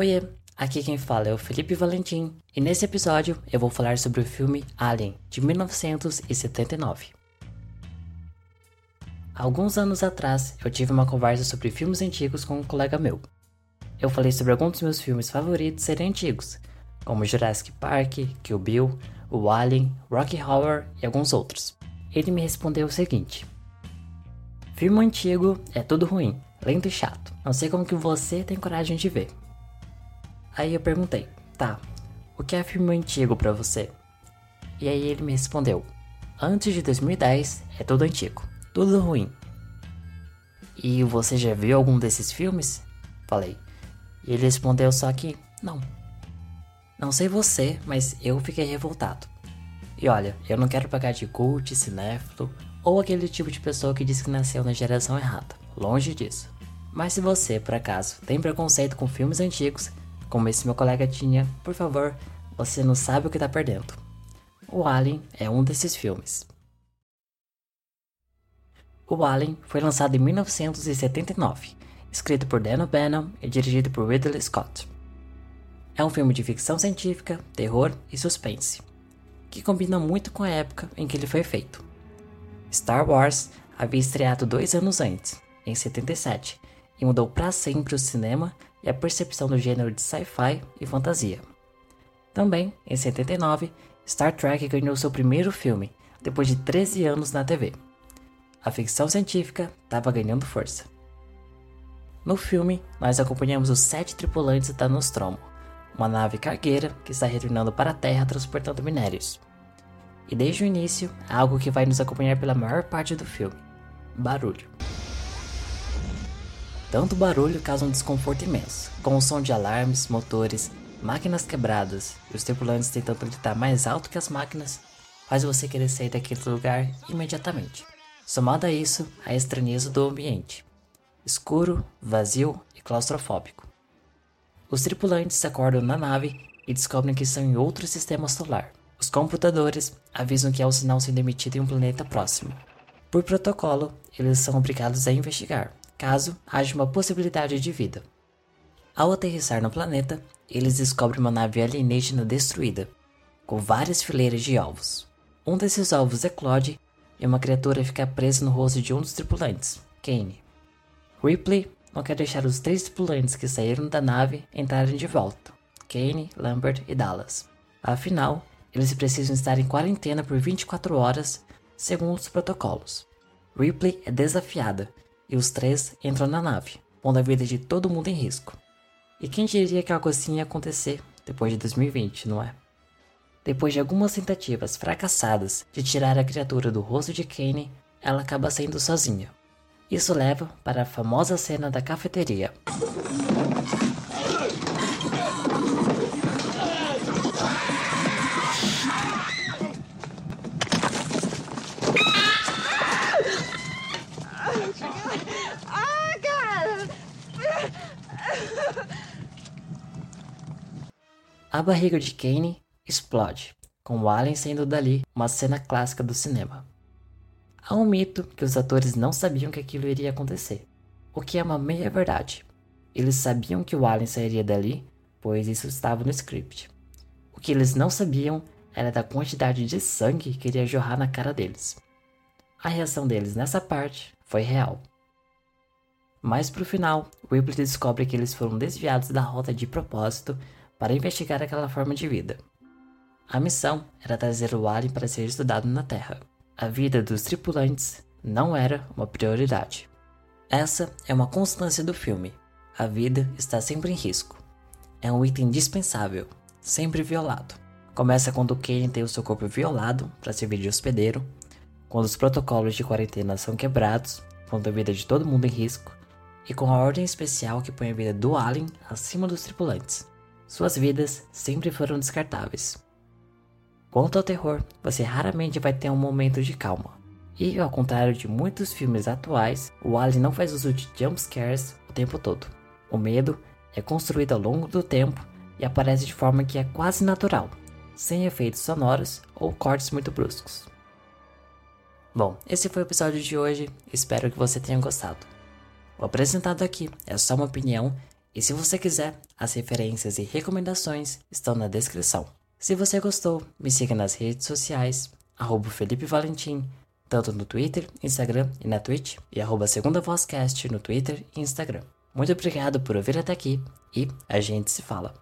Oiê, aqui quem fala é o Felipe Valentim e nesse episódio eu vou falar sobre o filme Alien de 1979. Alguns anos atrás eu tive uma conversa sobre filmes antigos com um colega meu. Eu falei sobre alguns dos meus filmes favoritos serem antigos, como Jurassic Park, Kill Bill, o Alien, Rocky Horror e alguns outros. Ele me respondeu o seguinte: Filme antigo é tudo ruim, lento e chato. Não sei como que você tem coragem de ver. Aí eu perguntei: "Tá, o que é filme antigo para você?" E aí ele me respondeu: "Antes de 2010 é tudo antigo, tudo ruim." E você já viu algum desses filmes? Falei. E ele respondeu só que não. Não sei você, mas eu fiquei revoltado. E olha, eu não quero pagar de cult, cinéfilo ou aquele tipo de pessoa que diz que nasceu na geração errada. Longe disso. Mas se você, por acaso, tem preconceito com filmes antigos, como esse meu colega tinha, por favor, você não sabe o que tá perdendo. O Alien é um desses filmes. O Alien foi lançado em 1979, escrito por Dan O'Bannon e dirigido por Ridley Scott. É um filme de ficção científica, terror e suspense, que combina muito com a época em que ele foi feito. Star Wars havia estreado dois anos antes, em 77, e mudou para sempre o cinema e a percepção do gênero de sci-fi e fantasia. Também, em 79, Star Trek ganhou seu primeiro filme, depois de 13 anos na TV. A ficção científica estava ganhando força. No filme, nós acompanhamos os sete tripulantes da Nostromo, uma nave cargueira que está retornando para a Terra transportando minérios. E desde o início, algo que vai nos acompanhar pela maior parte do filme: barulho. Tanto barulho causa um desconforto imenso, com o som de alarmes, motores, máquinas quebradas e os tripulantes tentando gritar mais alto que as máquinas, faz você querer sair daquele lugar imediatamente. Somado a isso, a estranheza do ambiente: escuro, vazio e claustrofóbico. Os tripulantes acordam na nave e descobrem que estão em outro sistema solar. Os computadores avisam que há um sinal sendo emitido em um planeta próximo. Por protocolo, eles são obrigados a investigar, caso haja uma possibilidade de vida. Ao aterrissar no planeta, eles descobrem uma nave alienígena destruída, com várias fileiras de ovos. Um desses ovos é Claude e uma criatura fica presa no rosto de um dos tripulantes, Kane. Ripley não quer deixar os três tripulantes que saíram da nave entrarem de volta: Kane, Lambert e Dallas. Afinal, eles precisam estar em quarentena por 24 horas, segundo os protocolos. Ripley é desafiada e os três entram na nave, pondo a vida de todo mundo em risco. E quem diria que algo assim ia acontecer depois de 2020, não é? Depois de algumas tentativas fracassadas de tirar a criatura do rosto de Kane, ela acaba saindo sozinha. Isso leva para a famosa cena da cafeteria. A barriga de Kane explode, com o alien saindo dali, uma cena clássica do cinema. Há um mito que os atores não sabiam que aquilo iria acontecer, o que é uma meia verdade. Eles sabiam que o alien sairia dali, pois isso estava no script. O que eles não sabiam era da quantidade de sangue que iria jorrar na cara deles. A reação deles nessa parte foi real. Mais pro final, Ripley descobre que eles foram desviados da rota de propósito para investigar aquela forma de vida. A missão era trazer o alien para ser estudado na Terra. A vida dos tripulantes não era uma prioridade. Essa é uma constância do filme. A vida está sempre em risco. É um item indispensável, sempre violado. Começa quando Kane tem o seu corpo violado para servir de hospedeiro, quando os protocolos de quarentena são quebrados, pondo a vida de todo mundo em risco, e com a ordem especial que põe a vida do alien acima dos tripulantes. Suas vidas sempre foram descartáveis. Quanto ao terror, você raramente vai ter um momento de calma. E, ao contrário de muitos filmes atuais, o Alien não faz uso de jumpscares o tempo todo. O medo é construído ao longo do tempo e aparece de forma que é quase natural, sem efeitos sonoros ou cortes muito bruscos. Bom, esse foi o episódio de hoje, espero que você tenha gostado. O apresentado aqui é só uma opinião E se você quiser, as referências e recomendações estão na descrição. Se você gostou, me siga nas redes sociais, arroba Felipe Valentim, tanto no Twitter, Instagram e na Twitch, e arroba Segunda Vozcast no Twitter e Instagram. Muito obrigado por ouvir até aqui e a gente se fala.